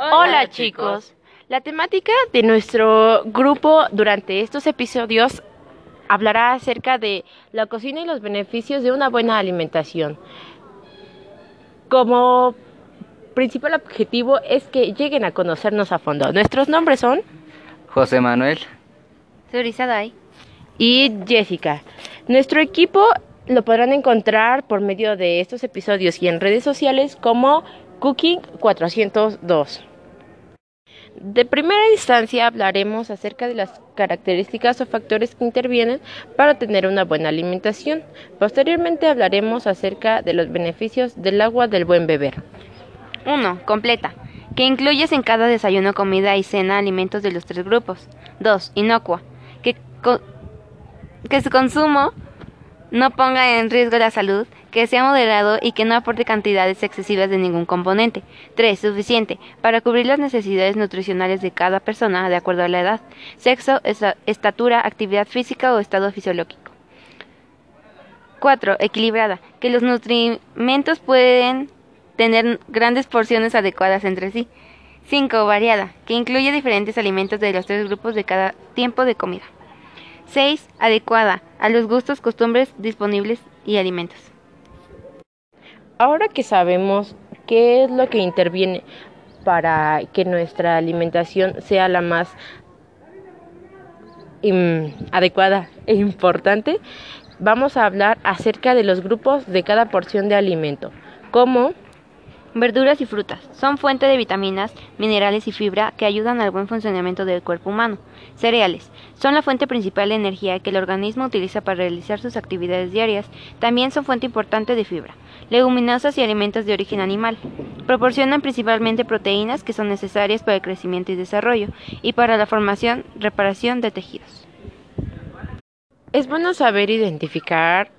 Hola chicos. La temática de nuestro grupo durante estos episodios hablará acerca de la cocina y los beneficios de una buena alimentación. Como principal objetivo es que lleguen a conocernos a fondo. Nuestros nombres son José Manuel, Surizadai y Jessica. Nuestro equipo lo podrán encontrar por medio de estos episodios y en redes sociales como Cooking 402. De primera instancia hablaremos acerca de las características o factores que intervienen para tener una buena alimentación. Posteriormente hablaremos acerca de los beneficios del agua del buen beber. 1. Completa, que incluyes en cada desayuno, comida y cena alimentos de los tres grupos. 2. Inocua, que, que su consumo no ponga en riesgo la salud, que sea moderado y que no aporte cantidades excesivas de ningún componente. 3. Suficiente, para cubrir las necesidades nutricionales de cada persona de acuerdo a la edad, sexo, estatura, actividad física o estado fisiológico. 4. Equilibrada, que los nutrimentos pueden tener grandes porciones adecuadas entre sí. 5. Variada, que incluye diferentes alimentos de los tres grupos de cada tiempo de comida. 6. Adecuada a los gustos, costumbres disponibles y alimentos. Ahora que sabemos qué es lo que interviene para que nuestra alimentación sea la más adecuada e importante, vamos a hablar acerca de los grupos de cada porción de alimento, como Verduras y frutas son fuente de vitaminas, minerales y fibra que ayudan al buen funcionamiento del cuerpo humano. Cereales son la fuente principal de energía que el organismo utiliza para realizar sus actividades diarias. También son fuente importante de fibra. Leguminosas y alimentos de origen animal. Proporcionan principalmente proteínas que son necesarias para el crecimiento y desarrollo y para la formación, reparación de tejidos. Es bueno saber identificar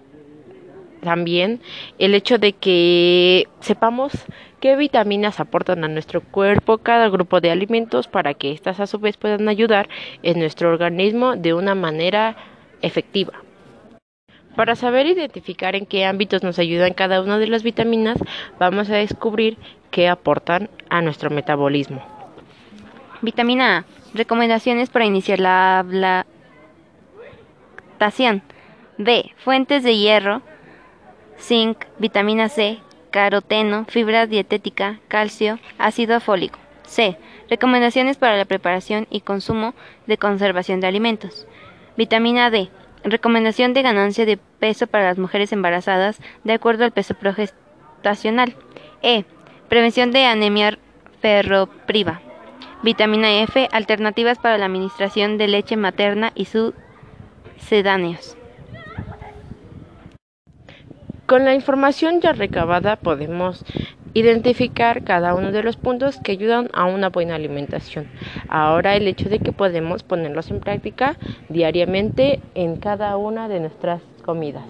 también el hecho de que sepamos qué vitaminas aportan a nuestro cuerpo cada grupo de alimentos para que éstas a su vez puedan ayudar en nuestro organismo de una manera efectiva. Para saber identificar en qué ámbitos nos ayudan cada una de las vitaminas, vamos a descubrir qué aportan a nuestro metabolismo. Vitamina A. Recomendaciones para iniciar la lactación. B. Fuentes de hierro, zinc, vitamina C, caroteno, fibra dietética, calcio, ácido fólico. C. Recomendaciones para la preparación y consumo de conservación de alimentos. Vitamina D. Recomendación de ganancia de peso para las mujeres embarazadas de acuerdo al peso progestacional. E. Prevención de anemia ferropriva. Vitamina F. Alternativas para la administración de leche materna y sus sedáneos. Con la información ya recabada podemos identificar cada uno de los puntos que ayudan a una buena alimentación. Ahora el hecho de que podemos ponerlos en práctica diariamente en cada una de nuestras comidas.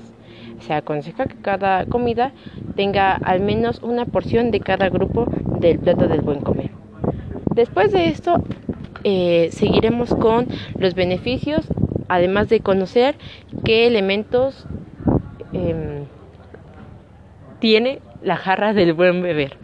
Se aconseja que cada comida tenga al menos una porción de cada grupo del plato del buen comer. Después de esto, eh, seguiremos con los beneficios, además de conocer qué elementos em, tiene la jarra del buen beber.